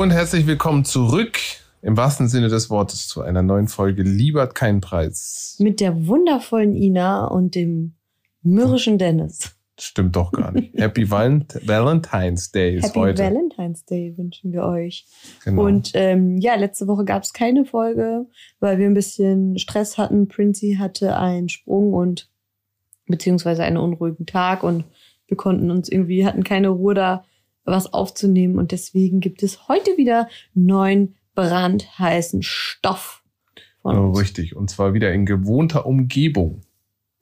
Hallo und herzlich willkommen zurück im wahrsten Sinne des Wortes zu einer neuen Folge Liebert keinen Preis. Mit der wundervollen Ina und dem mürrischen Dennis. Stimmt doch gar nicht. Happy Val Valentine's Day ist Happy heute. Valentine's Day wünschen wir euch. Genau. Und ähm, ja, letzte Woche gab es keine Folge, weil wir ein bisschen Stress hatten. Princy hatte einen Sprung und beziehungsweise einen unruhigen Tag und wir konnten uns irgendwie, hatten keine Ruhe da, was aufzunehmen. Und deswegen gibt es heute wieder neuen brandheißen Stoff von oh, uns. richtig. Und zwar wieder in gewohnter Umgebung.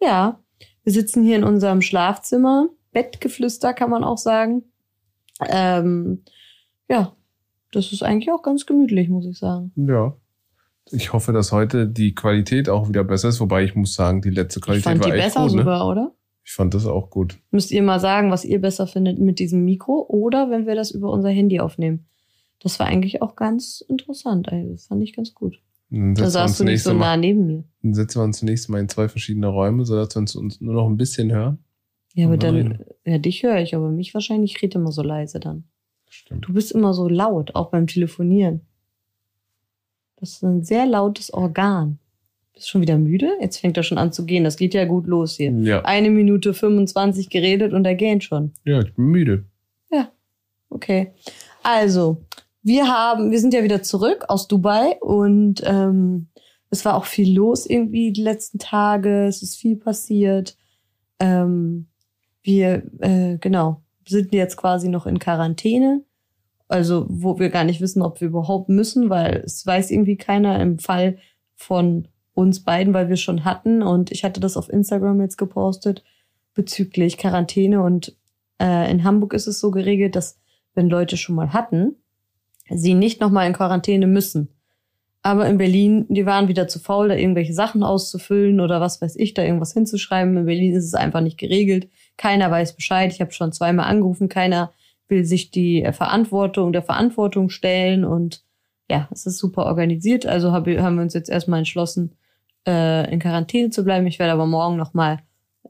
Ja, wir sitzen hier in unserem Schlafzimmer. Bettgeflüster kann man auch sagen. Ähm, ja, das ist eigentlich auch ganz gemütlich, muss ich sagen. Ja. Ich hoffe, dass heute die Qualität auch wieder besser ist, wobei ich muss sagen, die letzte Ich Qualität fand die war echt besser gut. Ne? sogar, oder? Ich fand das auch gut. Müsst ihr mal sagen, was ihr besser findet mit diesem Mikro oder wenn wir das über unser Handy aufnehmen. Das war eigentlich auch ganz interessant. Also, das fand ich ganz gut. Dann Da saßt du nicht so nah neben mir. dann setzen wir uns zunächst mal in zwei verschiedene Räume, sodass wir uns, uns nur noch ein bisschen hören. Ja, aber dann, reden. ja, dich höre ich, aber mich wahrscheinlich ich rede immer so leise dann. Stimmt. Du bist immer so laut, auch beim Telefonieren. Das ist ein sehr lautes Organ. Bist schon wieder müde? Jetzt fängt er schon an zu gehen. Das geht ja gut los hier. Ja. Eine Minute 25 geredet und er gähnt schon. ja, ich bin müde. Okay. Also, wir haben, wir sind ja wieder zurück aus Dubai und ähm, es war auch viel los irgendwie die letzten Tage. Es ist viel passiert. Ähm, wir, äh, genau, sind jetzt quasi noch in Quarantäne. Also, wo wir gar nicht wissen, ob wir überhaupt müssen, weil es weiß irgendwie keiner im Fall von uns beiden, weil wir schon hatten. Und ich hatte das auf Instagram jetzt gepostet bezüglich Quarantäne. Und äh, in Hamburg ist es so geregelt, dass wenn Leute schon mal hatten, sie nicht nochmal in Quarantäne müssen. Aber in Berlin, die waren wieder zu faul, da irgendwelche Sachen auszufüllen oder was weiß ich, da irgendwas hinzuschreiben. In Berlin ist es einfach nicht geregelt. Keiner weiß Bescheid. Ich habe schon zweimal angerufen. Keiner will sich die äh, Verantwortung der Verantwortung stellen. Und ja, es ist super organisiert. Also hab, haben wir uns jetzt erstmal entschlossen, äh, in Quarantäne zu bleiben. Ich werde aber morgen nochmal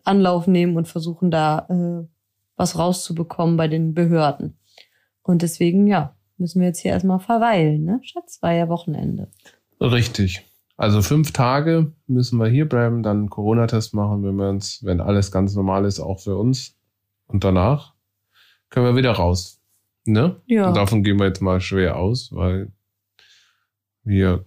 Anlauf nehmen und versuchen, da äh, was rauszubekommen bei den Behörden. Und deswegen, ja, müssen wir jetzt hier erstmal verweilen, ne? Schatz, war ja Wochenende. Richtig. Also fünf Tage müssen wir hier bleiben, dann einen Corona-Test machen, wenn wir uns, wenn alles ganz normal ist, auch für uns. Und danach können wir wieder raus. Ne? Ja. Und davon gehen wir jetzt mal schwer aus, weil wir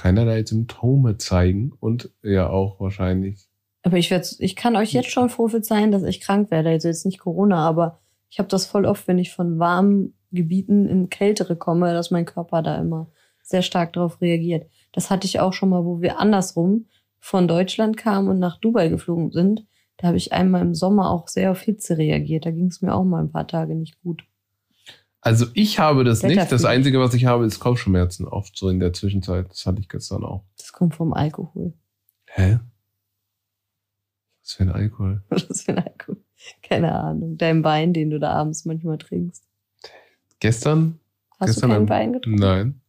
keinerlei Symptome zeigen und ja auch wahrscheinlich. Aber ich werde, ich kann euch jetzt schon prophezeien, dass ich krank werde. Also jetzt nicht Corona, aber ich habe das voll oft, wenn ich von warmen Gebieten in kältere komme, dass mein Körper da immer sehr stark darauf reagiert. Das hatte ich auch schon mal, wo wir andersrum von Deutschland kamen und nach Dubai geflogen sind. Da habe ich einmal im Sommer auch sehr auf Hitze reagiert. Da ging es mir auch mal ein paar Tage nicht gut. Also ich habe das nicht. Das. Einzige, was ich habe, ist Kopfschmerzen. Oft so in der Zwischenzeit. Das hatte ich gestern auch. Das kommt vom Alkohol. Hä? Was für ein Alkohol? Was für ein Alkohol? Keine Ahnung. Dein Wein, den du da abends manchmal trinkst. Gestern? Hast Gestern du keinen Wein getrunken? Nein.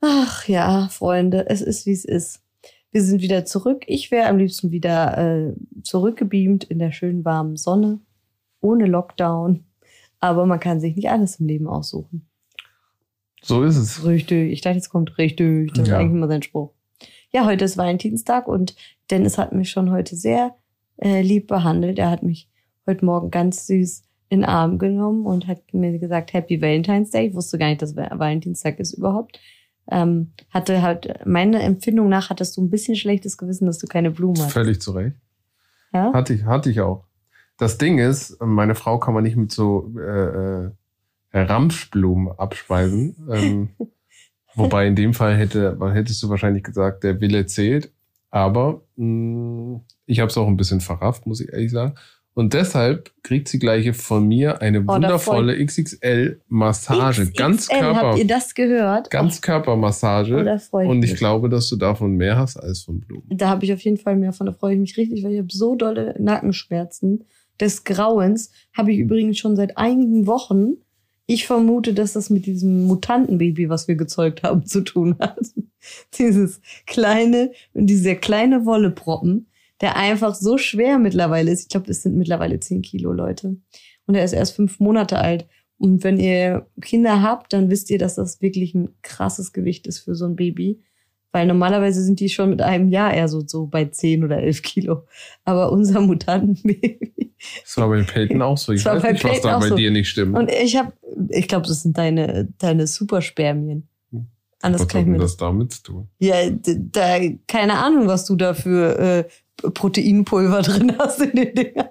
Ach ja, Freunde, es ist wie es ist. Wir sind wieder zurück. Ich wäre am liebsten wieder äh, zurückgebeamt in der schönen warmen Sonne, ohne Lockdown. Aber man kann sich nicht alles im Leben aussuchen. So ist es. Richtig. Ich dachte, jetzt kommt richtig. Das ist Ja. eigentlich immer sein Spruch. Ja, heute ist Valentinstag und Dennis hat mich schon heute sehr äh, lieb behandelt. Er hat mich heute Morgen ganz süß in den Arm genommen und hat mir gesagt, Happy Valentine's Day. Ich wusste gar nicht, dass Va- Valentinstag ist überhaupt. Ähm, hatte halt, meiner Empfindung nach hattest du ein bisschen schlechtes Gewissen, dass du keine Blumen hast. Völlig zu Recht. Ja? Hatte ich, hatte ich auch. Das Ding ist, meine Frau kann man nicht mit so äh, äh, Ramschblumen abspeisen. Ähm, wobei in dem Fall hätte, hättest du wahrscheinlich gesagt, der Wille zählt. Aber mh, ich habe es auch ein bisschen verrafft, muss ich ehrlich sagen. Und deshalb kriegt sie gleich von mir eine Oh, wundervolle XXL-Massage. XXL, Ganz Körper, Habt ihr das gehört? ganz Körpermassage. Oh, da freu ich Und ich mich. glaube, dass du davon mehr hast als von Blumen. Da habe ich auf jeden Fall mehr von. Da freue ich mich richtig, weil ich habe so dolle Nackenschmerzen des Grauens. Habe ich übrigens schon seit einigen Wochen. Ich vermute, dass das mit diesem Mutantenbaby, was wir gezeugt haben, zu tun hat. Dieses kleine und dieser kleine Wolleproppen, der einfach so schwer mittlerweile ist. Ich glaube, es sind mittlerweile 10 Kilo Leute. Und er ist erst fünf Monate alt. Und wenn ihr Kinder habt, dann wisst ihr, dass das wirklich ein krasses Gewicht ist für so ein Baby. Weil normalerweise sind die schon mit einem Jahr eher so, so bei 10 oder 11 Kilo. Aber unser Mutantenbaby. Das war bei Peyton auch so. Ich weiß nicht, was da bei so. dir nicht stimmt. Und ich habe, ich glaube, das sind deine, deine Superspermien. Anders was kann ich mir das damit zu tun? Ja, da, keine Ahnung, was du da für äh, Proteinpulver drin hast in den Dingern.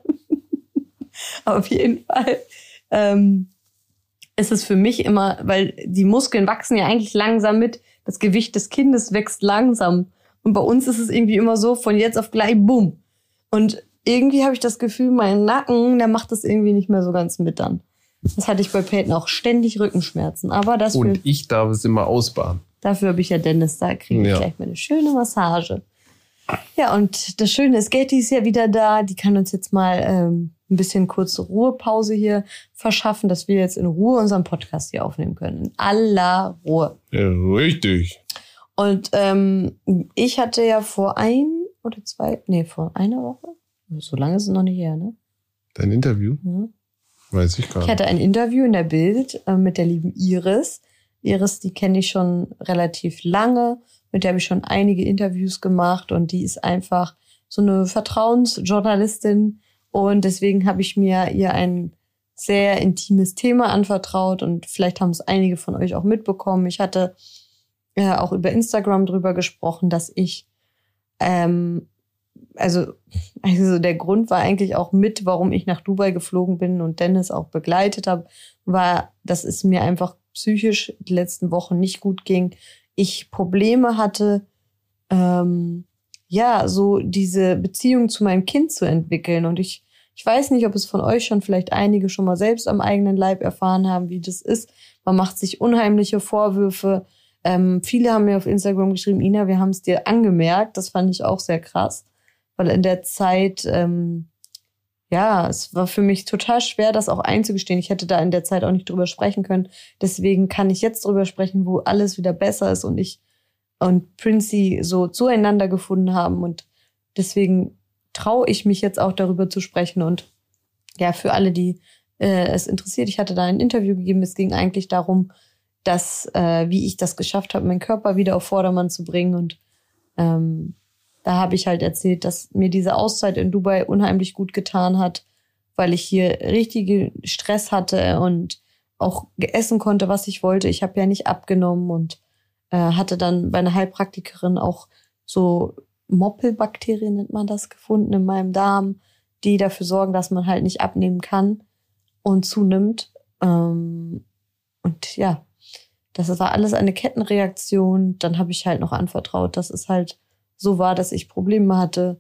Auf jeden Fall. Ähm, ist es für mich immer, weil die Muskeln wachsen ja eigentlich langsam mit. Das Gewicht des Kindes wächst langsam. Und bei uns ist es irgendwie immer so, von jetzt auf gleich, bumm. Und irgendwie habe ich das Gefühl, mein Nacken, der macht das irgendwie nicht mehr so ganz mit dann. Das hatte ich bei Peyton auch ständig Rückenschmerzen. Aber das Und ich darf es immer ausbauen. Dafür habe ich ja Dennis, da kriege ich ja. gleich mal eine schöne Massage. Ja, und das Schöne ist, Getty ist ja wieder da. Die kann uns jetzt mal ähm, ein bisschen kurze Ruhepause hier verschaffen, dass wir jetzt in Ruhe unseren Podcast hier aufnehmen können. In aller Ruhe. Ja, richtig. Und ähm, ich hatte ja vor ein oder zwei, nee, vor einer Woche, so lange ist es noch nicht her, ne? Dein Interview? Mhm. Weiß ich gar nicht. Ich hatte ein Interview in der Bild äh, mit der lieben Iris. Iris, die kenne ich schon relativ lange. Mit der habe ich schon einige Interviews gemacht und die ist einfach so eine Vertrauensjournalistin. Und deswegen habe ich mir ihr ein sehr intimes Thema anvertraut und vielleicht haben es einige von euch auch mitbekommen. Ich hatte äh, auch über Instagram drüber gesprochen, dass ich ähm, also, also der Grund war eigentlich auch mit, warum ich nach Dubai geflogen bin und Dennis auch begleitet habe, war, dass es mir einfach psychisch die letzten Wochen nicht gut ging. Ich Probleme hatte, ähm, ja, so diese Beziehung zu meinem Kind zu entwickeln. Und ich, ich weiß nicht, ob es von euch schon vielleicht einige schon mal selbst am eigenen Leib erfahren haben, wie das ist. Man macht sich unheimliche Vorwürfe. Ähm, viele haben mir auf Instagram geschrieben, Ina, wir haben es dir angemerkt. Das fand ich auch sehr krass weil in der Zeit, ähm, ja, es war für mich total schwer, das auch einzugestehen. Ich hätte da in der Zeit auch nicht drüber sprechen können. Deswegen kann ich jetzt drüber sprechen, wo alles wieder besser ist und ich und Princey so zueinander gefunden haben. Und deswegen traue ich mich jetzt auch darüber zu sprechen. Und ja, für alle, die äh, es interessiert, ich hatte da ein Interview gegeben. Es ging eigentlich darum, dass, äh, wie ich das geschafft habe, meinen Körper wieder auf Vordermann zu bringen. Und ähm, da habe ich halt erzählt, dass mir diese Auszeit in Dubai unheimlich gut getan hat, weil ich hier richtige Stress hatte und auch essen konnte, was ich wollte. Ich habe ja nicht abgenommen und äh, hatte dann bei einer Heilpraktikerin auch so Moppelbakterien nennt man das gefunden in meinem Darm, die dafür sorgen, dass man halt nicht abnehmen kann und zunimmt. Ähm, und ja, das war alles eine Kettenreaktion. Dann habe ich halt noch anvertraut, dass es halt so war, dass ich Probleme hatte,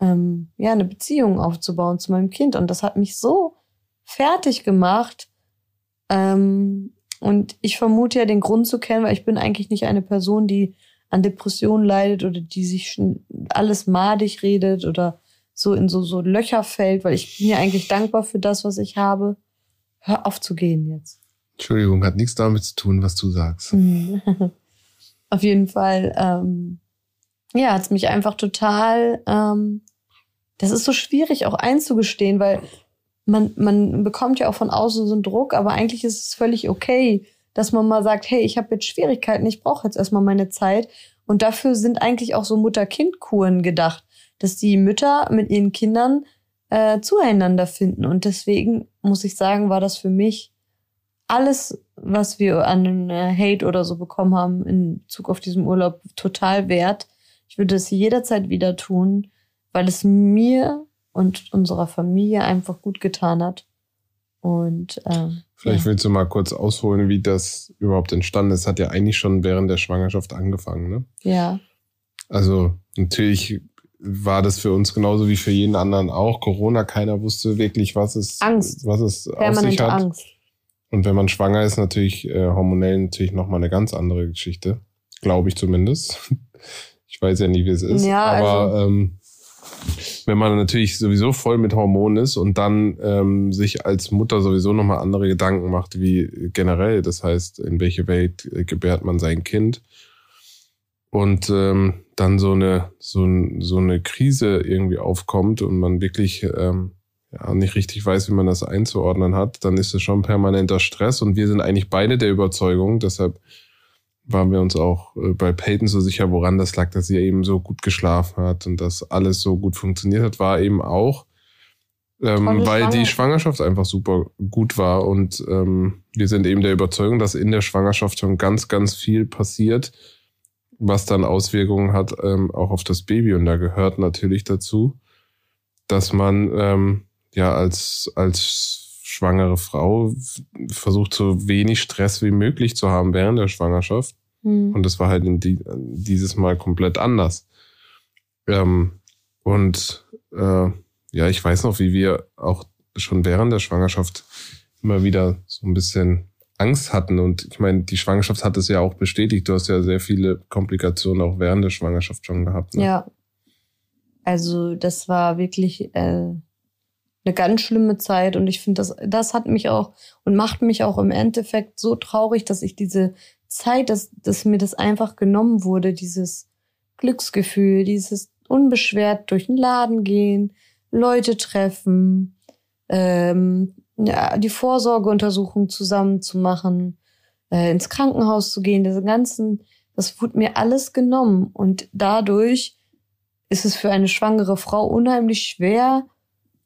ähm, ja, eine Beziehung aufzubauen zu meinem Kind. Und das hat mich so fertig gemacht. Ähm, und ich vermute ja den Grund zu kennen, weil ich bin eigentlich nicht eine Person, die an Depressionen leidet oder die sich alles madig redet oder so in so, so Löcher fällt, weil ich bin ja eigentlich dankbar für das, was ich habe. Hör auf zu gehen jetzt. Entschuldigung, hat nichts damit zu tun, was du sagst. auf jeden Fall ähm, ja, hat es mich einfach total, ähm, das ist so schwierig auch einzugestehen, weil man, man bekommt ja auch von außen so einen Druck, aber eigentlich ist es völlig okay, dass man mal sagt, hey, ich habe jetzt Schwierigkeiten, ich brauche jetzt erstmal meine Zeit. Und dafür sind eigentlich auch so Mutter-Kind-Kuren gedacht, dass die Mütter mit ihren Kindern äh, zueinander finden. Und deswegen muss ich sagen, war das für mich alles, was wir an äh, Hate oder so bekommen haben in Bezug auf diesen Urlaub, total wert. Ich würde es jederzeit wieder tun, weil es mir und unserer Familie einfach gut getan hat. Und ähm, vielleicht ja. willst du mal kurz ausholen, wie das überhaupt entstanden ist. Hat ja eigentlich schon während der Schwangerschaft angefangen, ne? Ja. Also natürlich war das für uns genauso wie für jeden anderen auch. Corona, keiner wusste wirklich, was es, Angst. Was es auf sich hat. Angst. Und wenn man schwanger ist, natürlich äh, hormonell natürlich nochmal eine ganz andere Geschichte. Glaube ich zumindest. Ich weiß ja nie, wie es ist. Ja, aber also ähm, wenn man natürlich sowieso voll mit Hormonen ist und dann ähm, sich als Mutter sowieso nochmal andere Gedanken macht, wie generell, das heißt, in welche Welt äh, gebärt man sein Kind und ähm, dann so eine, so, so eine Krise irgendwie aufkommt und man wirklich ähm, ja, nicht richtig weiß, wie man das einzuordnen hat, dann ist es schon permanenter Stress. Und wir sind eigentlich beide der Überzeugung, deshalb waren wir uns auch äh, bei Peyton so sicher, woran das lag, dass sie eben so gut geschlafen hat und dass alles so gut funktioniert hat, war eben auch, ähm, weil die Schwangerschaft einfach super gut war. Und ähm, wir sind eben der Überzeugung, dass in der Schwangerschaft schon ganz, ganz viel passiert, was dann Auswirkungen hat, ähm, auch auf das Baby. Und da gehört natürlich dazu, dass man ähm, ja als, als schwangere Frau versucht, so wenig Stress wie möglich zu haben während der Schwangerschaft. Mhm. Und das war halt in die, dieses Mal komplett anders. Ähm, und äh, ja, ich weiß noch, wie wir auch schon während der Schwangerschaft immer wieder so ein bisschen Angst hatten. Und ich meine, die Schwangerschaft hat es ja auch bestätigt. Du hast ja sehr viele Komplikationen auch während der Schwangerschaft schon gehabt. Ne? Ja. Also das war wirklich äh, eine ganz schlimme Zeit. Und ich finde, das, das hat mich auch und macht mich auch im Endeffekt so traurig, dass ich diese Zeit, dass, dass mir das einfach genommen wurde, dieses Glücksgefühl, dieses unbeschwert durch den Laden gehen, Leute treffen, ähm, ja, die Vorsorgeuntersuchung zusammen zu machen, äh, ins Krankenhaus zu gehen, diese ganzen, das wurde mir alles genommen. Und dadurch ist es für eine schwangere Frau unheimlich schwer,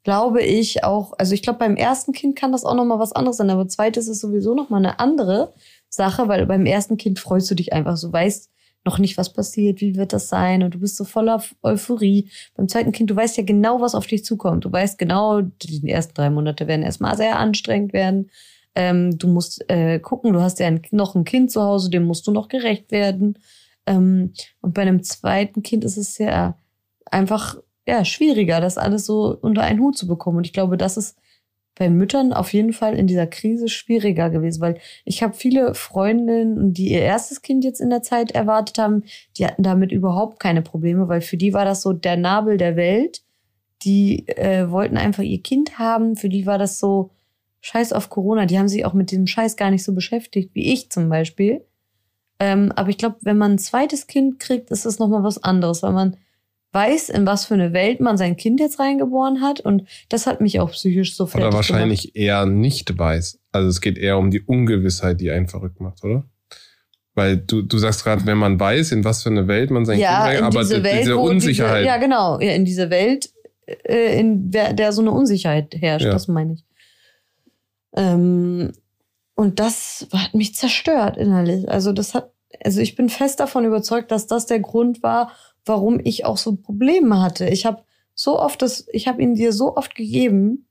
glaube ich auch, also ich glaube, beim ersten Kind kann das auch nochmal was anderes sein, aber zweites ist sowieso nochmal eine andere Sache, weil beim ersten Kind freust du dich einfach so, weißt noch nicht, was passiert, wie wird das sein und du bist so voller Euphorie. Beim zweiten Kind, du weißt ja genau, was auf dich zukommt. Du weißt genau, die ersten drei Monate werden erstmal sehr anstrengend werden. Ähm, du musst äh, gucken, du hast ja ein, noch ein Kind zu Hause, dem musst du noch gerecht werden. Ähm, und bei einem zweiten Kind ist es ja einfach ja, schwieriger, das alles so unter einen Hut zu bekommen. Und ich glaube, das ist bei Müttern auf jeden Fall in dieser Krise schwieriger gewesen, weil ich habe viele Freundinnen, die ihr erstes Kind jetzt in der Zeit erwartet haben, die hatten damit überhaupt keine Probleme, weil für die war das so der Nabel der Welt. Die äh, wollten einfach ihr Kind haben, für die war das so Scheiß auf Corona. Die haben sich auch mit diesem Scheiß gar nicht so beschäftigt wie ich zum Beispiel. Ähm, aber ich glaube, wenn man ein zweites Kind kriegt, ist das nochmal was anderes, weil man weiß, in was für eine Welt man sein Kind jetzt reingeboren hat. Und das hat mich auch psychisch so fertig Oder wahrscheinlich gemacht. eher nicht weiß. Also es geht eher um die Ungewissheit, die einen verrückt macht, oder? Weil du, du sagst gerade, wenn man weiß, in was für eine Welt man sein ja, Kind reingebracht aber Welt, diese Unsicherheit. Diese, ja, genau. Ja, in diese Welt, äh, in der, der so eine Unsicherheit herrscht, ja. das meine ich. Ähm, und das hat mich zerstört innerlich. Also das hat, also ich bin fest davon überzeugt, dass das der Grund war, warum ich auch so Probleme hatte. Ich habe so oft das, ich habe ihn dir so oft gegeben.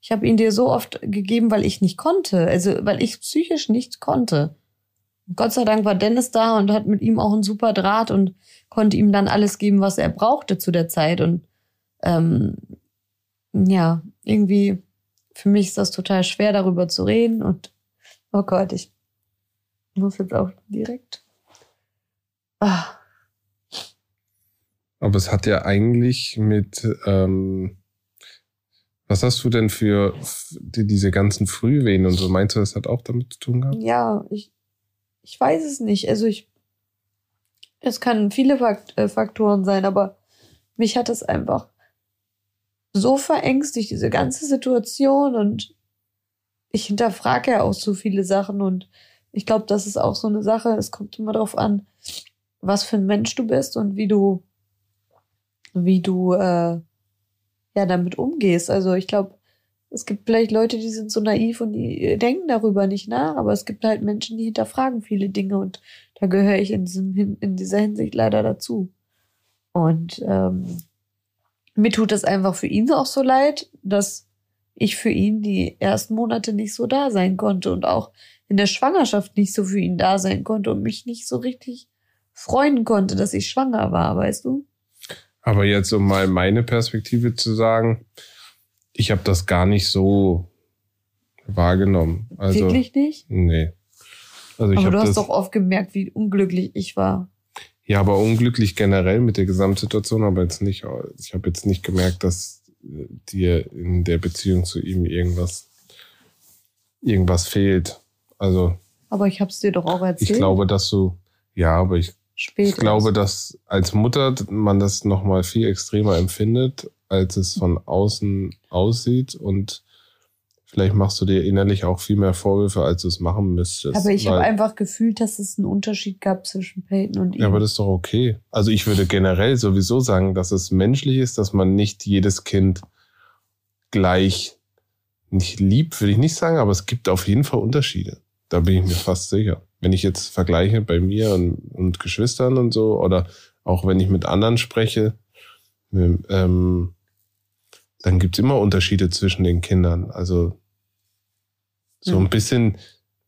Ich habe ihn dir so oft gegeben, weil ich nicht konnte, also weil ich psychisch nicht konnte. Gott sei Dank war Dennis da und hat mit ihm auch einen super Draht und konnte ihm dann alles geben, was er brauchte zu der Zeit. Und ähm, ja, irgendwie für mich ist das total schwer, darüber zu reden. Und oh Gott, ich muss jetzt auch direkt. Ah. Aber es hat ja eigentlich mit, ähm, was hast du denn für die, diese ganzen Frühwehen und so? Meinst du, das hat auch damit zu tun gehabt? Ja, ich, ich weiß es nicht. Also ich, es kann viele äh, Faktoren sein, aber mich hat es einfach so verängstigt, diese ganze Situation und ich hinterfrage ja auch so viele Sachen und ich glaube, das ist auch so eine Sache, es kommt immer darauf an, was für ein Mensch du bist und wie du wie du äh, ja damit umgehst. Also ich glaube, es gibt vielleicht Leute, die sind so naiv und die denken darüber nicht nach, aber es gibt halt Menschen, die hinterfragen viele Dinge und da gehöre ich in, diesem, in dieser Hinsicht leider dazu. Und ähm, mir tut es einfach für ihn auch so leid, dass ich für ihn die ersten Monate nicht so da sein konnte und auch in der Schwangerschaft nicht so für ihn da sein konnte und mich nicht so richtig freuen konnte, dass ich schwanger war, weißt du? Aber jetzt, um mal meine Perspektive zu sagen, ich habe das gar nicht so wahrgenommen. Also, Wirklich nicht? Nee. Also aber du hast doch oft gemerkt, wie unglücklich ich war. Ja, aber unglücklich generell mit der Gesamtsituation, aber jetzt nicht, ich habe jetzt nicht gemerkt, dass dir in der Beziehung zu ihm irgendwas, irgendwas fehlt. Also. Aber ich habe es dir doch auch erzählt. Ich glaube, dass du, ja, aber ich Spät ich glaube, dass als Mutter man das noch mal viel extremer empfindet als es von außen aussieht und vielleicht machst du dir innerlich auch viel mehr Vorwürfe, als du es machen müsstest. Aber ich habe einfach gefühlt, dass es einen Unterschied gab zwischen Peyton und ihm. Ja, aber das ist doch okay. Also ich würde generell sowieso sagen, dass es menschlich ist, dass man nicht jedes Kind gleich nicht liebt, würde ich nicht sagen, aber es gibt auf jeden Fall Unterschiede. Da bin ich mir fast sicher. Wenn ich jetzt vergleiche bei mir und, und Geschwistern und so, oder auch wenn ich mit anderen spreche, ähm, dann gibt's immer Unterschiede zwischen den Kindern. Also so Mhm. ein bisschen,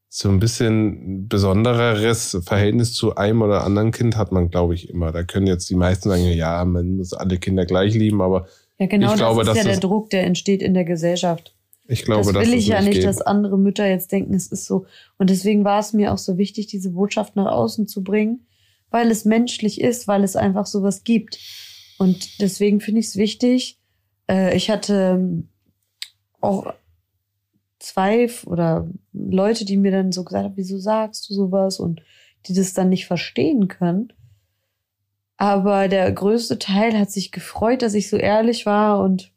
so ein bisschen besondereres Verhältnis zu einem oder anderen Kind hat man, glaube ich, immer. Da können jetzt die meisten sagen, ja, man muss alle Kinder gleich lieben, aber ja, genau, ich glaube, das ist dass ja der das- Druck, der entsteht in der Gesellschaft. Ich glaube, das will das ich ja nicht, geht. dass andere Mütter jetzt denken, es ist so. Und deswegen war es mir auch so wichtig, diese Botschaft nach außen zu bringen, weil es menschlich ist, weil es einfach sowas gibt. Und deswegen finde ich es wichtig. Äh, ich hatte ähm, auch zwei oder Leute, die mir dann so gesagt haben, wieso sagst du sowas? Und die das dann nicht verstehen können. Aber der größte Teil hat sich gefreut, dass ich so ehrlich war und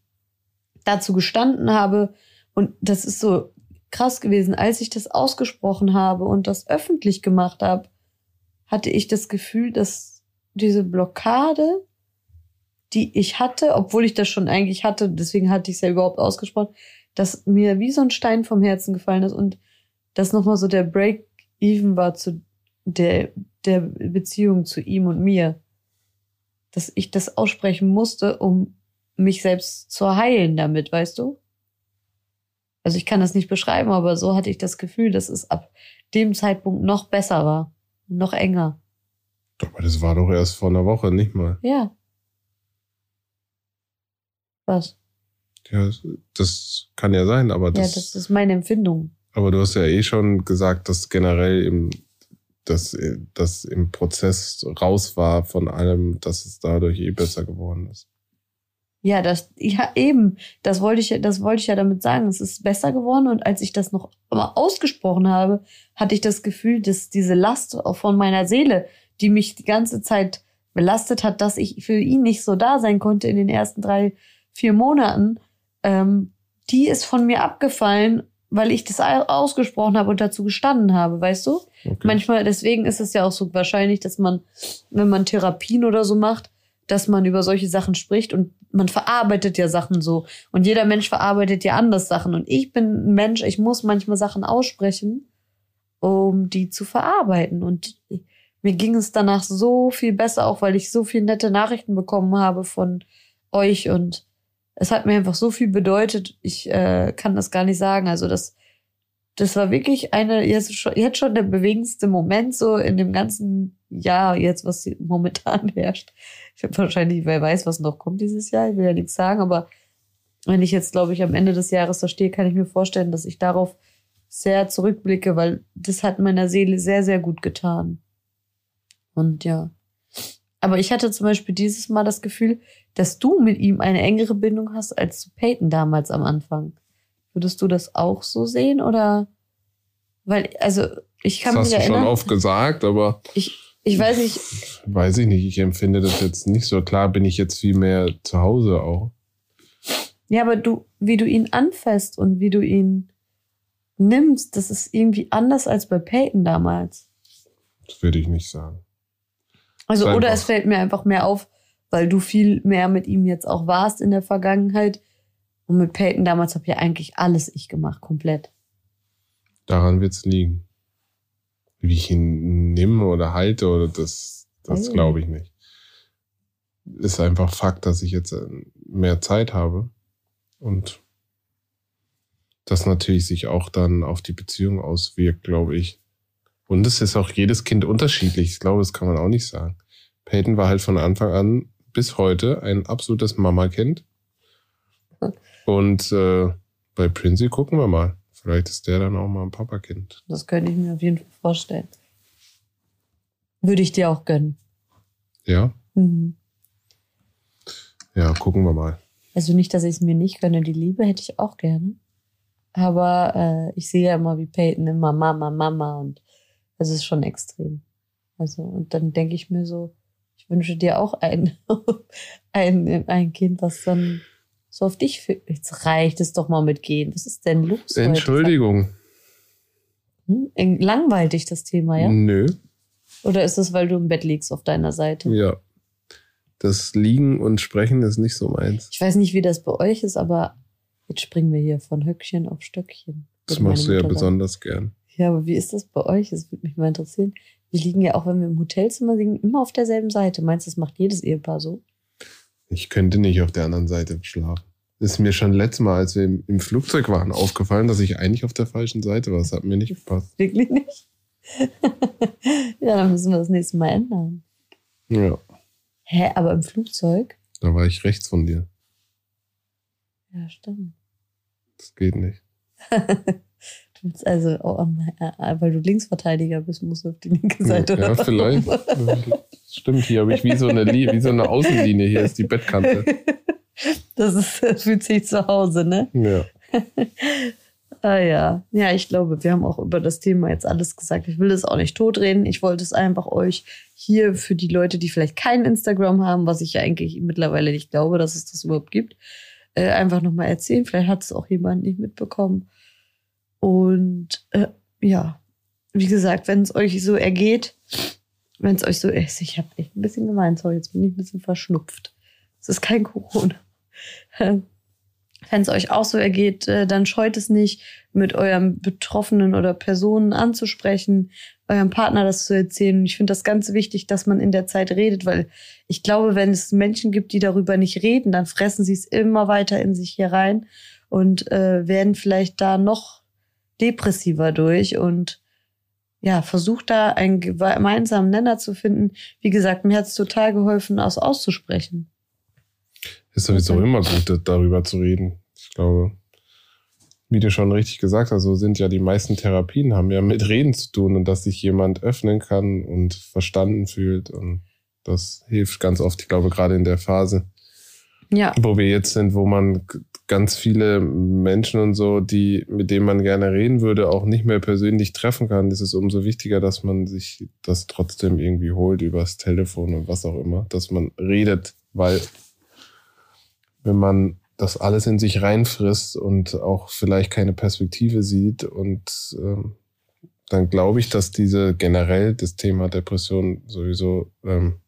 dazu gestanden habe. Und das ist so krass gewesen, als ich das ausgesprochen habe und das öffentlich gemacht habe, hatte ich das Gefühl, dass diese Blockade, die ich hatte, obwohl ich das schon eigentlich hatte, deswegen hatte ich es ja überhaupt ausgesprochen, dass mir wie so ein Stein vom Herzen gefallen ist und das nochmal so der Break-Even war zu der, der Beziehung zu ihm und mir. Dass ich das aussprechen musste, um mich selbst zu heilen damit, weißt du? Also ich kann das nicht beschreiben, aber so hatte ich das Gefühl, dass es ab dem Zeitpunkt noch besser war, noch enger. Aber das war doch erst vor einer Woche, nicht mal. Ja. Was? Ja, das- kann ja sein, aber ja, das, das ist meine Empfindung. aber du hast ja eh schon gesagt, dass generell im, dass, dass im Prozess raus war von allem, dass es dadurch eh besser geworden ist. Ja, das, ja, eben. Das wollte ich, ja- das wollte ich ja damit sagen. Es ist besser geworden und als ich das noch mal ausgesprochen habe, hatte ich das Gefühl, dass diese Last von meiner Seele, die mich die ganze Zeit belastet hat, dass ich für ihn nicht so da sein konnte in den ersten drei, vier Monaten, ähm, die ist von mir abgefallen, weil ich das au- ausgesprochen habe und dazu gestanden habe, weißt du? Okay. Manchmal, deswegen ist es ja auch so wahrscheinlich, dass man, wenn man Therapien oder so macht, dass man über solche Sachen spricht und man verarbeitet ja Sachen so. Und jeder Mensch verarbeitet ja anders Sachen. Und ich bin ein Mensch, ich muss manchmal Sachen aussprechen, um die zu verarbeiten. Und mir ging es danach so viel besser, auch weil ich so viele nette Nachrichten bekommen habe von euch und es hat mir einfach so viel bedeutet. Ich äh, kann das gar nicht sagen. Also das, das war wirklich eine jetzt schon, jetzt schon der bewegendste Moment so in dem ganzen Jahr jetzt, was momentan herrscht. Ich habe wahrscheinlich, wer weiß, was noch kommt dieses Jahr. Ich will ja nichts sagen, aber wenn ich jetzt, glaube ich, am Ende des Jahres da stehe, kann ich mir vorstellen, dass ich darauf sehr zurückblicke, weil das hat meiner Seele sehr, sehr gut getan. Und ja. Aber ich hatte zum Beispiel dieses Mal das Gefühl, dass du mit ihm eine engere Bindung hast als zu Peyton damals am Anfang. Würdest du das auch so sehen oder? Weil, also, ich kann das mich hast du schon erinnern, oft gesagt, aber ich, ich weiß nicht, weiß ich nicht. Ich empfinde das jetzt nicht so. Klar bin ich jetzt viel mehr zu Hause auch. ja, aber du, wie du ihn anfasst und wie du ihn nimmst, das ist irgendwie anders als bei Peyton damals. Das würde ich nicht sagen. Also, Ist oder einfach- es fällt mir einfach mehr auf, weil du viel mehr mit ihm jetzt auch warst in der Vergangenheit. Und mit Peyton damals habe ja eigentlich alles ich gemacht, komplett. Daran wird's liegen. Wie ich ihn nehme oder halte oder das, das Oh. glaube ich nicht. Ist einfach Fakt, dass ich jetzt äh, mehr Zeit habe und das natürlich sich auch dann auf die Beziehung auswirkt, glaube ich. Und es ist auch jedes Kind unterschiedlich. Ich glaube, das kann man auch nicht sagen. Peyton war halt von Anfang an bis heute ein absolutes Mama-Kind. Und äh, bei Princey gucken wir mal. Vielleicht ist der dann auch mal ein Papakind. Das könnte ich mir auf jeden Fall vorstellen. Würde ich dir auch gönnen. Ja? Mhm. Ja, gucken wir mal. Also nicht, dass ich es mir nicht gönne. Die Liebe hätte ich auch gerne. Aber äh, ich sehe ja immer, wie Peyton immer Mama, Mama und es ist schon extrem. Also, und dann denke ich mir so, ich wünsche dir auch ein, ein, ein Kind, was dann so auf dich für. Jetzt reicht es doch mal mit gehen. Was ist denn los? heute? Entschuldigung. Hm? Langweilt dich das Thema, ja? Nö. Oder ist es, weil du im Bett liegst auf deiner Seite? Ja. Das Liegen und Sprechen ist nicht so meins. Ich weiß nicht, wie das bei euch ist, aber jetzt springen wir hier von Höckchen auf Stöckchen. Das machst du ja besonders gern. Ja, aber wie ist das bei euch? Das würde mich mal interessieren. Wir liegen ja auch, wenn wir im Hotelzimmer liegen, immer auf derselben Seite. Meinst du, das macht jedes Ehepaar so? Ich könnte nicht auf der anderen Seite schlafen. Das ist mir schon letztes Mal, als wir im, im Flugzeug waren, aufgefallen, dass ich eigentlich auf der falschen Seite war. Das hat mir nicht gepasst. Wirklich nicht? ja, dann müssen wir das nächste Mal ändern. Ja, Hä, aber im Flugzeug? da war ich rechts von dir. Ja, stimmt. Das geht nicht. Du willst also, oh, oh, weil du Linksverteidiger bist, musst du auf die linke Seite. ja, oder? vielleicht. Stimmt, hier habe ich wie so, eine, wie so eine Außenlinie. Hier ist die Bettkante. Das ist, das fühlt sich zu Hause, ne? Ja. Ah ja. Ja, ich glaube, wir haben auch über das Thema jetzt alles gesagt. Ich will es auch nicht totreden. Ich wollte es einfach euch hier für die Leute, die vielleicht kein Instagram haben, was ich ja eigentlich mittlerweile nicht glaube, dass es das überhaupt gibt, äh, einfach nochmal erzählen. Vielleicht hat es auch jemand nicht mitbekommen. Und äh, ja, wie gesagt, wenn es euch so ergeht, wenn es euch so ist, ich habe echt ein bisschen gemeint, sorry, jetzt bin ich ein bisschen verschnupft. Es ist kein Corona. Wenn es euch auch so ergeht, äh, dann scheut es nicht, mit eurem Betroffenen oder Personen anzusprechen, eurem Partner das zu erzählen. Ich finde das ganz wichtig, dass man in der Zeit redet, weil ich glaube, wenn es Menschen gibt, die darüber nicht reden, dann fressen sie es immer weiter in sich hier rein und äh, werden vielleicht da noch depressiver durch und ja, versucht da einen gemeinsamen Nenner zu finden. Wie gesagt, mir hat es total geholfen, das auszusprechen. Ist sowieso Okay. immer gut, da- darüber zu reden. Ich glaube, wie du schon richtig gesagt hast, so sind ja die meisten Therapien, haben ja mit Reden zu tun und dass sich jemand öffnen kann und verstanden fühlt. Und das hilft ganz oft, ich glaube, gerade in der Phase, Ja, wo wir jetzt sind, wo man ganz viele Menschen und so, die, mit denen man gerne reden würde, auch nicht mehr persönlich treffen kann, ist es umso wichtiger, dass man sich das trotzdem irgendwie holt übers Telefon und was auch immer, dass man redet, weil wenn man das alles in sich reinfrisst und auch vielleicht keine Perspektive sieht und ähm, dann glaube ich, dass diese generell das Thema Depression sowieso, ähm,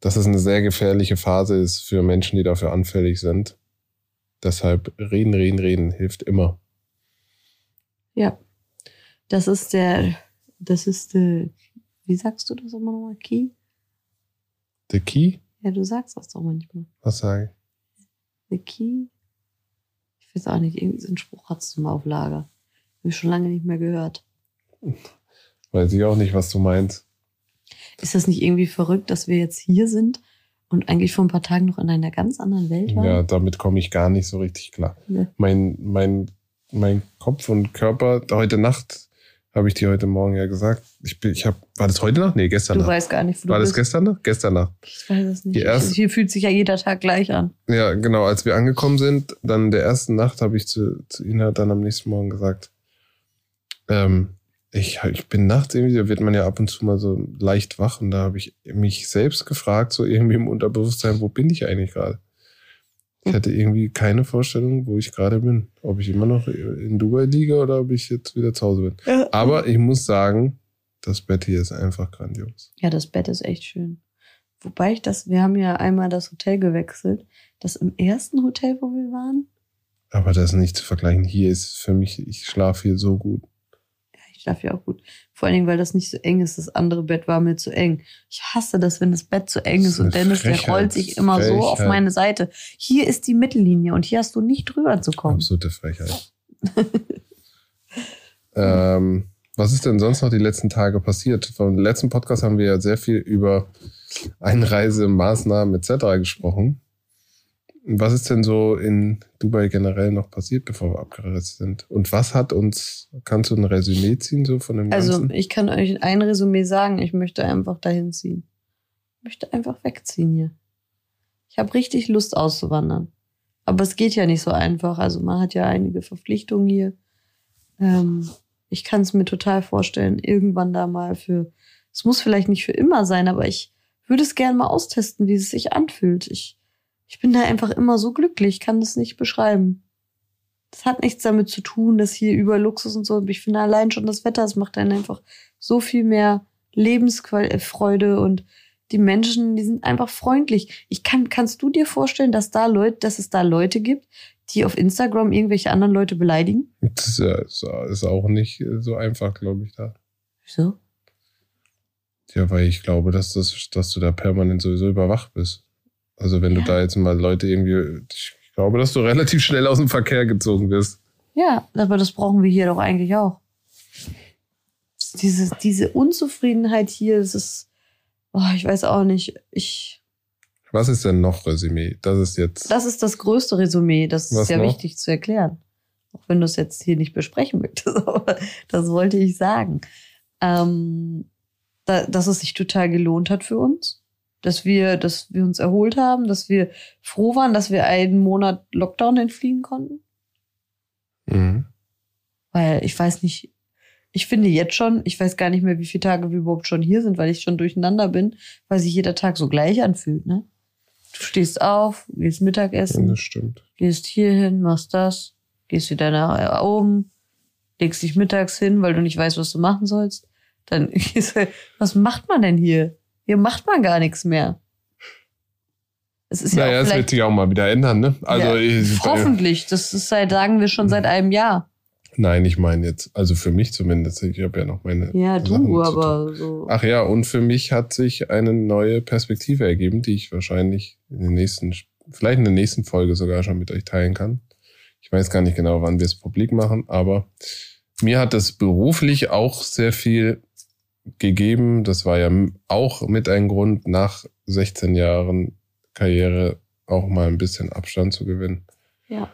dass es eine sehr gefährliche Phase ist für Menschen, die dafür anfällig sind. Deshalb reden, reden, reden hilft immer. ja. Das ist der, das ist der, wie sagst du das immer nochmal? Key? The Key? Ja, du sagst das doch manchmal. Was sage ich? The Key? Ich weiß auch nicht, irgendwie so einen Spruch hattest du mal auf Lager. Hab ich schon lange nicht mehr gehört. Weiß ich auch nicht, was du meinst. Ist das nicht irgendwie verrückt, dass wir jetzt hier sind und eigentlich vor ein paar Tagen noch in einer ganz anderen Welt waren? Ja, damit komme ich gar nicht so richtig klar. Nee. Mein, mein, mein Kopf und Körper, heute Nacht, habe ich dir heute Morgen ja gesagt. Ich bin, ich habe, war das heute Nacht? Nee, gestern Du Nacht. weißt gar nicht, wo du War das bist. gestern Nacht? Gestern Nacht. Ich weiß es nicht. Erste- Hier fühlt sich ja jeder Tag gleich an. Ja, genau. Als wir angekommen sind, dann in der ersten Nacht habe ich zu, zu Ina dann am nächsten Morgen gesagt, ähm, ich, ich bin nachts irgendwie, da wird man ja ab und zu mal so leicht wach und da habe ich mich selbst gefragt, so irgendwie im Unterbewusstsein, wo bin ich eigentlich gerade? Ich hatte irgendwie keine Vorstellung, wo ich gerade bin. Ob ich immer noch in Dubai liege oder ob ich jetzt wieder zu Hause bin. Aber ich muss sagen, das Bett hier ist einfach grandios. Ja, das Bett ist echt schön. Wobei ich das, wir haben ja einmal das Hotel gewechselt. Das im ersten Hotel, wo wir waren, Aber das ist nicht zu vergleichen. Hier ist für mich, ich schlafe hier so gut. Ich ja auch gut. Vor allen Dingen, weil das nicht so eng ist. Das andere Bett war mir zu eng. Ich hasse das, wenn das Bett zu eng ist und Dennis, der Frechheit. rollt sich immer so auf Frechheit. meine Seite. Hier ist die Mittellinie und hier hast du nicht drüber zu kommen. Absolute Frechheit. ähm, was ist denn sonst noch die letzten Tage passiert? Vom letzten Podcast haben wir ja sehr viel über Einreisemaßnahmen etc. gesprochen. Was ist denn so in Dubai generell noch passiert, bevor wir abgereist sind? Und was hat uns, kannst du ein Resümee ziehen so von dem Also Ganzen? ich kann euch ein Resümee sagen, ich möchte einfach dahin ziehen. Ich möchte einfach wegziehen hier. Ich habe richtig Lust auszuwandern. Aber es geht ja nicht so einfach. Also man hat ja einige Verpflichtungen hier. Ähm, ich kann es mir total vorstellen, irgendwann da mal für, es muss vielleicht nicht für immer sein, aber ich würde es gerne mal austesten, wie es sich anfühlt. Ich, Ich bin da einfach immer so glücklich, kann das nicht beschreiben. Das hat nichts damit zu tun, dass hier über Luxus und so. Ich finde allein schon das Wetter, es macht einen einfach so viel mehr Lebensfreude und die Menschen, die sind einfach freundlich. Ich kann, kannst du dir vorstellen, dass da Leute, dass es da Leute gibt, die auf Instagram irgendwelche anderen Leute beleidigen? Das ist, ja, ist- ist auch nicht so einfach, glaube ich, da. Wieso? Ja, weil ich glaube, dass, das, dass du da permanent sowieso überwacht bist. Also wenn Ja. du da jetzt mal Leute irgendwie, ich glaube, dass du relativ schnell aus dem Verkehr gezogen wirst. Ja, aber das brauchen wir hier doch eigentlich auch. Diese, diese Unzufriedenheit hier, das ist, oh, ich weiß auch nicht. Ich, Was ist denn noch Resümee? Das ist jetzt. das ist das größte Resümee. Das ist ja noch? wichtig zu erklären. Auch wenn du es jetzt hier nicht besprechen möchtest, aber das wollte ich sagen. Ähm, da, dass es sich total gelohnt hat für uns. Dass wir, dass wir uns erholt haben, dass wir froh waren, dass wir einen Monat Lockdown entfliehen konnten. Mhm. Weil ich weiß nicht, ich finde jetzt schon, ich weiß gar nicht mehr, wie viele Tage wir überhaupt schon hier sind, weil ich schon durcheinander bin, weil sich jeder Tag so gleich anfühlt, ne? Du stehst auf, gehst Ja, Mittagessen, das stimmt. gehst hier hin, machst das, gehst wieder nach oben, legst dich mittags hin, weil du nicht weißt, was du machen sollst. Dann gehst du, was macht man denn hier? Hier macht man gar nichts mehr. Es ist ja naja, auch es wird sich auch mal wieder ändern, ne? Also, ja, ich, hoffentlich. Das ist seit, sagen wir schon seit einem Jahr. nein, ich meine jetzt, also für mich zumindest. Ich habe ja noch meine. Ja, du, aber so. Ach ja, und für mich hat sich eine neue Perspektive ergeben, die ich wahrscheinlich in den nächsten, vielleicht in der nächsten Folge sogar schon mit euch teilen kann. Ich weiß gar nicht genau, wann wir es publik machen, aber mir hat es beruflich auch sehr viel gegeben. Das war ja auch mit ein Grund, nach 16 Jahren Karriere auch mal ein bisschen Abstand zu gewinnen. Ja.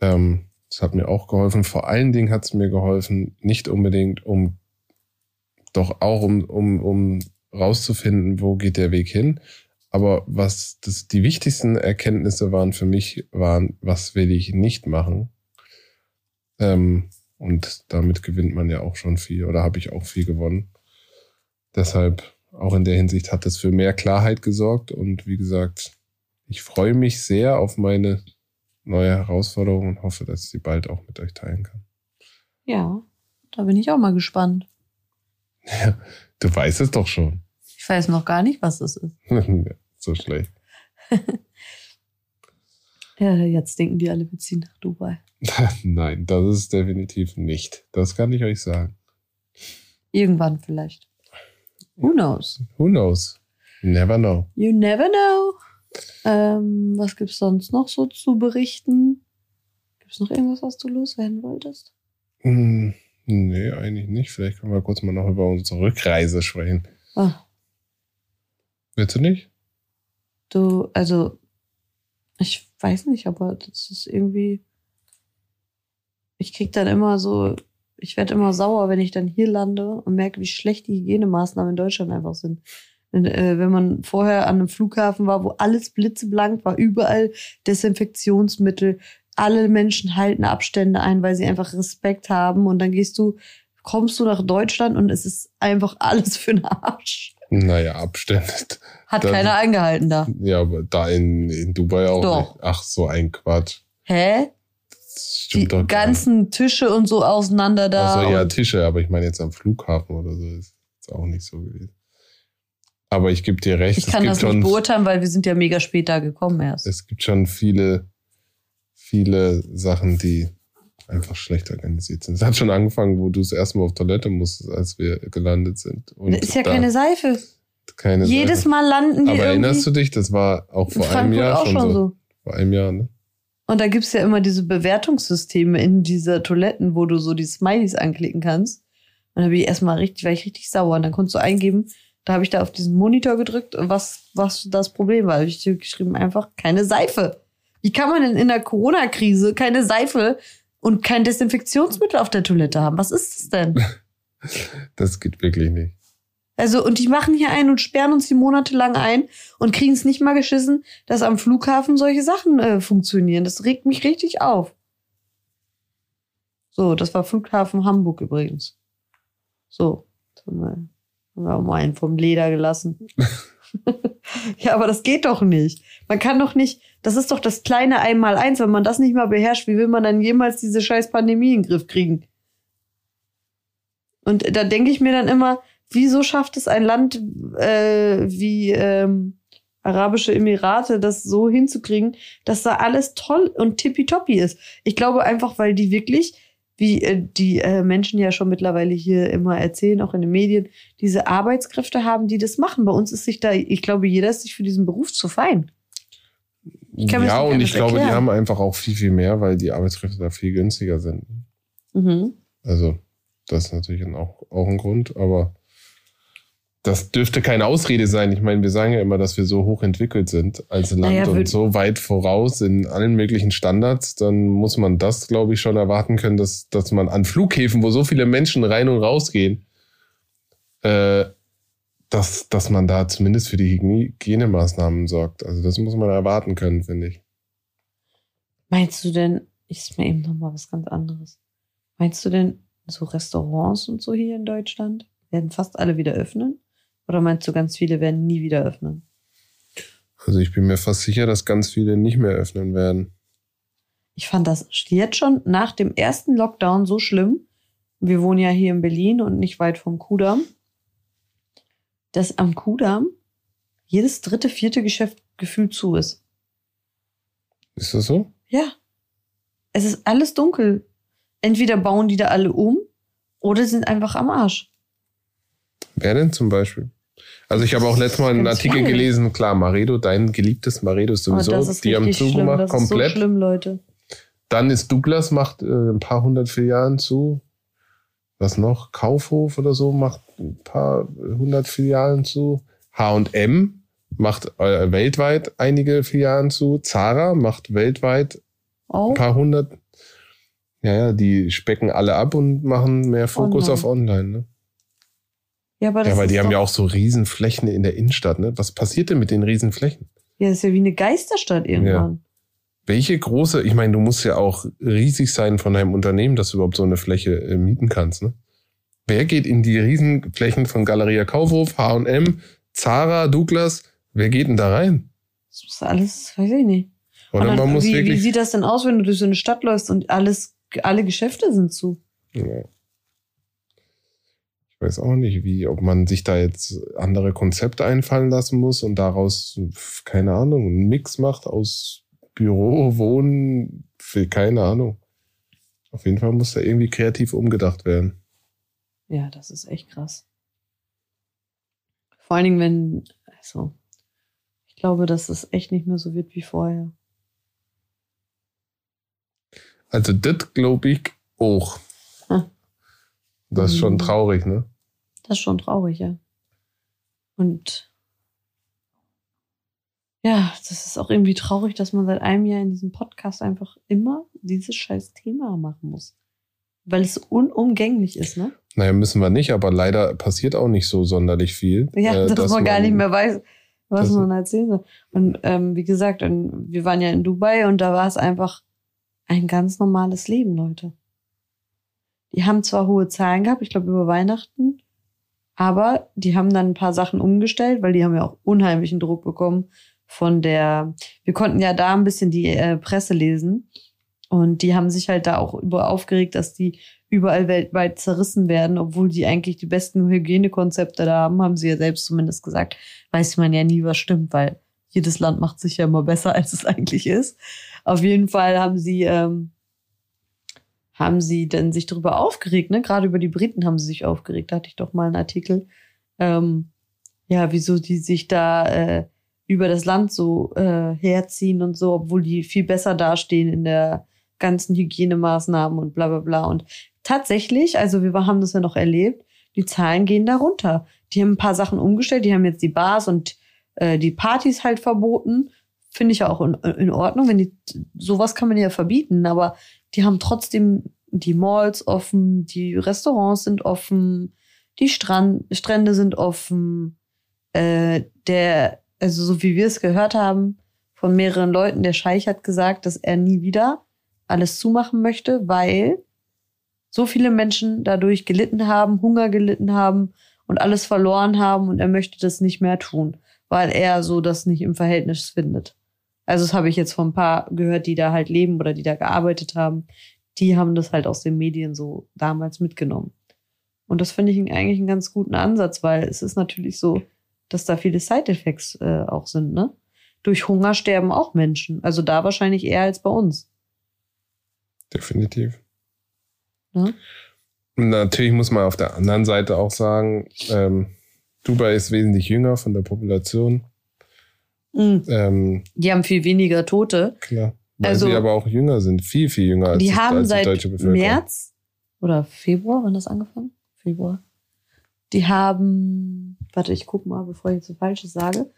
Ähm, das hat mir auch geholfen. Vor allen Dingen hat es mir geholfen, nicht unbedingt um, doch auch um, um, um rauszufinden, wo geht der Weg hin. Aber was das, die wichtigsten Erkenntnisse waren für mich, waren, was will ich nicht machen. Ähm, und damit gewinnt man ja auch schon viel oder habe ich auch viel gewonnen. Deshalb auch in der Hinsicht hat es für mehr Klarheit gesorgt. Und wie gesagt, ich freue mich sehr auf meine neue Herausforderung und hoffe, dass ich sie bald auch mit euch teilen kann. Ja, da bin ich auch mal gespannt. Du weißt es doch schon. Ich weiß noch gar nicht, was das ist. so schlecht. Ja, jetzt denken die alle, wir ziehen nach Dubai. Nein, das ist definitiv nicht. Das kann ich euch sagen. Irgendwann vielleicht. Who knows? Who knows? You never know. You never know. Ähm, was gibt's sonst noch so zu berichten? Gibt's noch irgendwas, was du loswerden wolltest? Hm, nee, eigentlich nicht. Vielleicht können wir kurz mal noch über unsere Rückreise sprechen. Ah, Willst du nicht? du, also, ich weiß nicht, aber das ist irgendwie. Ich krieg dann immer so, ich werde immer sauer, wenn ich dann hier lande und merke, wie schlecht die Hygienemaßnahmen in Deutschland einfach sind. Wenn, äh, wenn man vorher an einem Flughafen war, wo alles blitzeblank war, überall Desinfektionsmittel, alle Menschen halten Abstände ein, weil sie einfach Respekt haben und dann gehst du, kommst du nach Deutschland und es ist einfach alles für den Arsch. Naja, Abstände. Hat Das- keiner eingehalten da. Ja, aber da in, in Dubai auch Doch. nicht. Ach, so ein Quatsch. Hä? Die ganzen Tische und so auseinander da. Ach so, ja, Tische, aber ich meine jetzt am Flughafen oder so ist ist auch nicht so gewesen. Aber ich gebe dir recht, ich kann es das nicht beurteilen, weil wir sind ja mega spät da gekommen erst. es gibt schon viele, viele Sachen, die einfach schlecht organisiert sind. Es hat schon angefangen, wo du das erste Mal auf Toilette musstest, als wir gelandet sind. Und ist ja keine Seife. keine Jedes Sache. Mal landen wir Aber erinnerst du dich, das war auch vor einem Jahr schon, schon so. so. Vor einem Jahr, ne? Und da gibt's ja immer diese Bewertungssysteme in dieser Toiletten, wo du so die Smileys anklicken kannst. Und da bin ich erstmal richtig, war ich richtig sauer. Und dann konntest du eingeben, da habe ich da auf diesen Monitor gedrückt, was, was das Problem war. Da hab ich geschrieben, einfach keine Seife. Wie kann man denn in der Corona-Krise keine Seife und kein Desinfektionsmittel auf der Toilette haben? Was ist das denn? Das geht wirklich nicht. Also, und die machen hier ein und sperren uns hier monatelang ein und kriegen es nicht mal geschissen, dass am Flughafen solche Sachen äh, funktionieren. Das regt mich richtig auf. So, das war Flughafen Hamburg übrigens. So, jetzt haben wir, haben wir auch mal einen vom Leder gelassen. ja, aber das geht doch nicht. Man kann doch nicht Das ist doch das kleine Einmaleins. Wenn man das nicht mal beherrscht, wie will man dann jemals diese scheiß Pandemie in den Griff kriegen? Und da denke ich mir dann immer, wieso schafft es ein Land äh, wie ähm, Arabische Emirate, das so hinzukriegen, dass da alles toll und tippitoppi ist? Ich glaube einfach, weil die wirklich, wie äh, die äh, Menschen ja schon mittlerweile hier immer erzählen, auch in den Medien, diese Arbeitskräfte haben, die das machen. Bei uns ist sich da, ich glaube, jeder ist sich für diesen Beruf zu fein. Ja, und ich glaube, erklären. die haben einfach auch viel, viel mehr, weil die Arbeitskräfte da viel günstiger sind. Mhm. Also, das ist natürlich auch, auch ein Grund, aber das dürfte keine Ausrede sein. Ich meine, wir sagen ja immer, dass wir so hoch entwickelt sind als Land naja, und so weit voraus in allen möglichen Standards. Dann muss man das, glaube ich, schon erwarten können, dass, dass man an Flughäfen, wo so viele Menschen rein und rausgehen, äh, dass, dass man da zumindest für die Hygienemaßnahmen sorgt. Also das muss man erwarten können, finde ich. Meinst du denn, ich ist mir eben nochmal was ganz anderes. Meinst du denn, so Restaurants und so hier in Deutschland werden fast alle wieder öffnen? Oder meinst du, ganz viele werden nie wieder öffnen? Also ich bin mir fast sicher, dass ganz viele nicht mehr öffnen werden. Ich fand das jetzt schon nach dem ersten Lockdown so schlimm. Wir wohnen ja hier in Berlin und nicht weit vom Kudamm. Dass am Kudamm jedes dritte, vierte Geschäft gefühlt zu ist. Ist das so? Ja. Es ist alles dunkel. Entweder bauen die da alle um oder sind einfach am Arsch. Wer denn zum Beispiel? Also ich habe auch letztes Mal einen Artikel geil. gelesen, klar, Maredo, dein geliebtes Maredo ist oh, sowieso, ist die haben zugemacht, das komplett. Ist so schlimm, Leute. Dann ist Douglas, macht äh, ein paar hundert Filialen zu. Was noch? Kaufhof oder so macht ein paar hundert Filialen zu. H&M macht äh, weltweit einige Filialen zu. Zara macht weltweit oh. ein paar hundert. Ja, ja, die specken alle ab und machen mehr Fokus online. auf Online. Ne? Ja, aber ja, weil die haben ja auch so Riesenflächen in der Innenstadt. Ne? Was passiert denn mit den Riesenflächen? Ja, das ist ja wie eine Geisterstadt irgendwann. Ja. Welche große, ich meine, du musst ja auch riesig sein von deinem Unternehmen, dass du überhaupt so eine Fläche äh, mieten kannst. Ne? Wer geht in die Riesenflächen von Galeria Kaufhof, H&M, Zara, Douglas? Wer geht denn da rein? Das muss alles, weiß ich nicht. Oder dann, man muss wie, wirklich wie sieht das denn aus, wenn du durch so eine Stadt läufst und alles, alle Geschäfte sind zu? Ja weiß auch nicht, wie, ob man sich da jetzt andere Konzepte einfallen lassen muss und daraus, keine Ahnung, einen Mix macht aus Büro, Wohnen, für keine Ahnung. Auf jeden Fall muss da irgendwie kreativ umgedacht werden. Ja, das ist echt krass. Vor allen Dingen, wenn, also, ich glaube, dass es echt nicht mehr so wird wie vorher. Also, das glaube ich auch. Das ist schon mhm. traurig, ne? Das ist schon traurig, ja. Und ja, das ist auch irgendwie traurig, dass man seit einem Jahr in diesem Podcast einfach immer dieses scheiß Thema machen muss. Weil es unumgänglich ist, ne? Naja, müssen wir nicht, aber leider passiert auch nicht so sonderlich viel. Ja, äh, dass, man gar nicht mehr weiß, was man erzählen soll. Und ähm, wie gesagt, wir waren ja in Dubai und da war es einfach ein ganz normales Leben, Leute. Die haben zwar hohe Zahlen gehabt, ich glaube über Weihnachten, aber die haben dann ein paar Sachen umgestellt, weil die haben ja auch unheimlichen Druck bekommen von der, wir konnten ja da ein bisschen die äh, Presse lesen. Und die haben sich halt da auch über aufgeregt, dass die überall weltweit zerrissen werden, obwohl die eigentlich die besten Hygienekonzepte da haben, haben sie ja selbst zumindest gesagt. Weiß man ja nie, was stimmt, weil jedes Land macht sich ja immer besser, als es eigentlich ist. Auf jeden Fall haben sie ähm, haben sie denn sich darüber aufgeregt, ne? Gerade über die Briten haben sie sich aufgeregt. Da hatte ich doch mal einen Artikel. Ähm, ja, wieso die sich da äh, über das Land so äh, herziehen und so, obwohl die viel besser dastehen in der ganzen Hygienemaßnahmen und bla bla bla. Und tatsächlich, also wir haben das ja noch erlebt, die Zahlen gehen da runter. Die haben ein paar Sachen umgestellt, die haben jetzt die Bars und äh, die Partys halt verboten. Finde ich ja auch in, in Ordnung, wenn die sowas kann man ja verbieten, aber die haben trotzdem die Malls offen, die Restaurants sind offen, die Strand, Strände sind offen. Äh, der, also so wie wir es gehört haben von mehreren Leuten, der Scheich hat gesagt, dass er nie wieder alles zumachen möchte, weil so viele Menschen dadurch gelitten haben, Hunger gelitten haben und alles verloren haben und er möchte das nicht mehr tun, weil er so das nicht im Verhältnis findet. Also das habe ich jetzt von ein paar gehört, die da halt leben oder die da gearbeitet haben. Die haben das halt aus den Medien so damals mitgenommen. Und das finde ich eigentlich einen ganz guten Ansatz, weil es ist natürlich so, dass da viele Side-Effects äh, auch sind, ne? Durch Hunger sterben auch Menschen. Also da wahrscheinlich eher als bei uns. Definitiv. Ja? Natürlich muss man auf der anderen Seite auch sagen, ähm, Dubai ist wesentlich jünger von der Population. Mhm. Ähm, Die haben viel weniger Tote. klar. Weil Also- sie aber auch jünger sind, viel, viel jünger als, Die die, haben als die seit deutsche Bevölkerung. März oder Februar, wann das angefangen? Februar. Die haben, warte, ich guck mal, bevor ich jetzt so Falsches sage.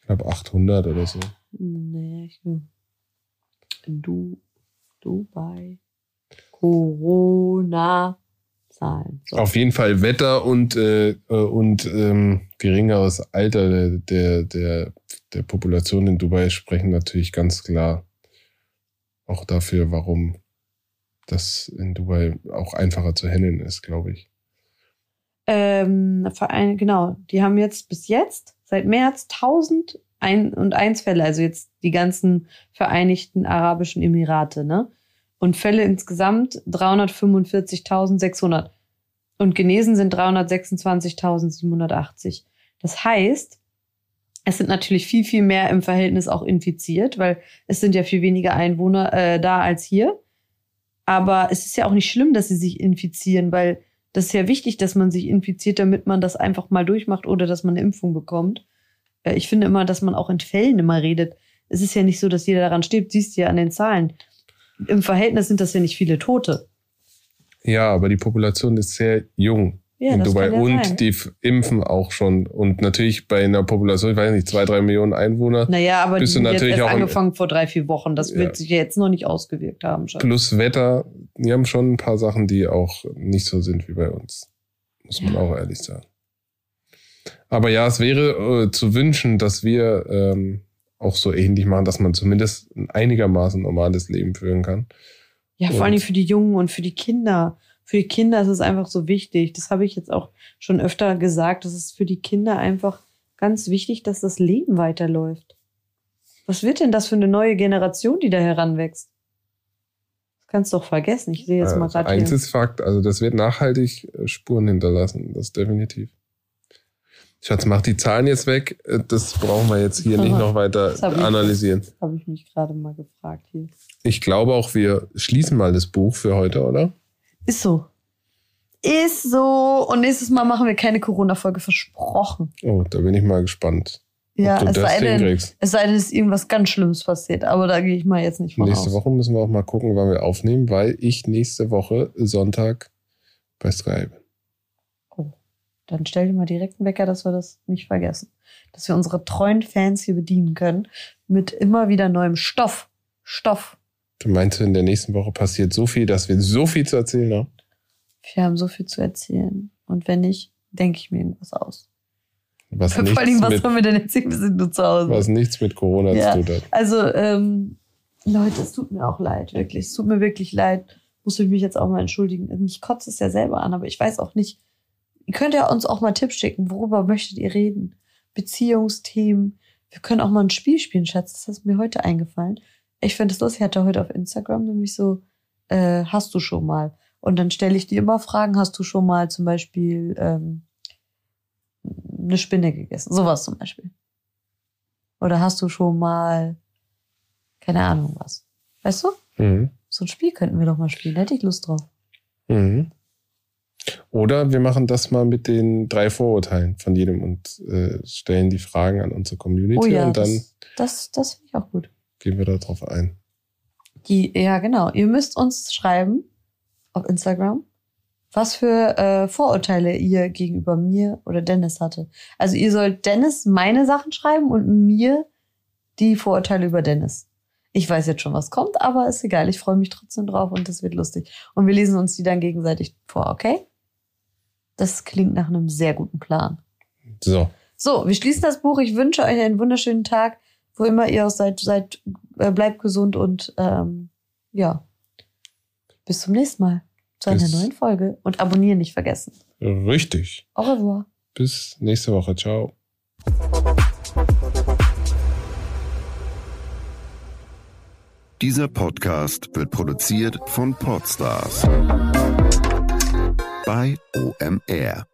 Ich glaube 800 oder so. Nee, ich in du, Dubai. Corona Zahlen. So. Auf jeden Fall Wetter und, äh, äh, und ähm, geringeres Alter der, der, der, der Population in Dubai sprechen natürlich ganz klar auch dafür, warum das in Dubai auch einfacher zu handeln ist, glaube ich. Ähm, Verein, genau, die haben jetzt bis jetzt seit März 1000 ein und eins Fälle, also jetzt die ganzen Vereinigten Arabischen Emirate, ne? Und Fälle insgesamt 345.600. Und genesen sind 326.780. Das heißt, es sind natürlich viel, viel mehr im Verhältnis auch infiziert, weil es sind ja viel weniger Einwohner äh, da als hier. Aber es ist ja auch nicht schlimm, dass sie sich infizieren, weil das ist ja wichtig, dass man sich infiziert, damit man das einfach mal durchmacht oder dass man eine Impfung bekommt. Äh, Ich finde immer, dass man auch in Fällen immer redet. Es ist ja nicht so, dass jeder daran stirbt, siehst du ja an den Zahlen. Im Verhältnis sind das ja nicht viele Tote. Ja, aber die Population ist sehr jung Ja, in Dubai ja und sein. die impfen auch schon. Und natürlich bei einer Population, ich weiß nicht, zwei, drei Millionen Einwohner Naja, aber die Bist du sind jetzt natürlich auch angefangen vor drei, vier Wochen. Das Ja. wird sich ja jetzt noch nicht ausgewirkt haben. Schon. plus Wetter, die haben schon ein paar Sachen, die auch nicht so sind wie bei uns. Muss man auch ehrlich sagen. Aber ja, es wäre äh, zu wünschen, dass wir ähm, auch so ähnlich machen, dass man zumindest ein einigermaßen normales Leben führen kann. Ja, vor allem für die Jungen und für die Kinder. Für die Kinder ist es einfach so wichtig. Das habe ich jetzt auch schon öfter gesagt. Das ist für die Kinder einfach ganz wichtig, dass das Leben weiterläuft. Was wird denn das für eine neue Generation, die da heranwächst? Das kannst du doch vergessen. Ich sehe jetzt mal Also gerade eins hier. ist Fakt, also das wird nachhaltig äh, Spuren hinterlassen, das definitiv. Schatz, mach die Zahlen jetzt weg. Äh, Das brauchen wir jetzt hier nicht noch weiter Das hab ich- analysieren. Habe ich mich gerade mal gefragt hier. Ich glaube auch, wir schließen mal das Buch für heute, oder? Ist so. Ist so. Und nächstes Mal machen wir keine Corona-Folge versprochen. Oh, da bin ich mal gespannt, Ja, es das sei, denn, es sei denn, es ist irgendwas ganz Schlimmes passiert. Aber da gehe ich mal jetzt nicht von Nächste aus. Woche müssen wir auch mal gucken, wann wir aufnehmen, weil ich nächste Woche Sonntag bei Skype. Oh, dann stell dir mal direkt einen Wecker, dass wir das nicht vergessen. Dass wir unsere treuen Fans hier bedienen können mit immer wieder neuem Stoff. Stoff. Du meinst, in der nächsten Woche passiert so viel, dass wir so viel zu erzählen haben? Wir haben so viel zu erzählen. Und wenn nicht, denke ich mir irgendwas aus. Was Vor allem, was mit, sollen wir denn erzählen? Wir sind nur zu Hause. was nichts mit Corona Ja. zu tun hat. Also, ähm, Leute, es tut mir auch leid, wirklich. Es tut mir wirklich leid. Muss ich mich jetzt auch mal entschuldigen. Mich kotzt es ja selber an, aber ich weiß auch nicht. Ihr könnt ja uns auch mal Tipps schicken. Worüber möchtet ihr reden? Beziehungsthemen. Wir können auch mal ein Spiel spielen, Schatz. Das ist mir heute eingefallen. Ich finde es lustig. Ich hatte heute auf Instagram nämlich so, äh, hast du schon mal? Und dann stelle ich dir immer Fragen. Hast du schon mal zum Beispiel ähm, eine Spinne gegessen? Sowas zum Beispiel. Oder hast du schon mal keine Ahnung was. Weißt du? Mhm. So ein Spiel könnten wir doch mal spielen. Da hätte ich Lust drauf. Mhm. Oder wir machen das mal mit den drei Vorurteilen von jedem und äh, stellen die Fragen an unsere Community Oh ja, und dann das, das, das finde ich auch gut. gehen wir darauf ein. Die, ja, genau. Ihr müsst uns schreiben auf Instagram, was für äh, Vorurteile ihr gegenüber mir oder Dennis hatte. Also ihr sollt Dennis meine Sachen schreiben und mir die Vorurteile über Dennis. Ich weiß jetzt schon, was kommt, aber ist egal. Ich freue mich trotzdem drauf und das wird lustig. Und wir lesen uns die dann gegenseitig vor, okay? Das klingt nach einem sehr guten Plan. So, So, wir schließen das Buch. Ich wünsche euch einen wunderschönen Tag, wo immer ihr auch seid. seid äh, bleibt gesund und ähm, ja, bis zum nächsten Mal zu einer neuen Folge. Und abonnieren nicht vergessen. richtig. Au revoir. Bis nächste Woche. Ciao. Dieser Podcast wird produziert von Podstars bei OMR.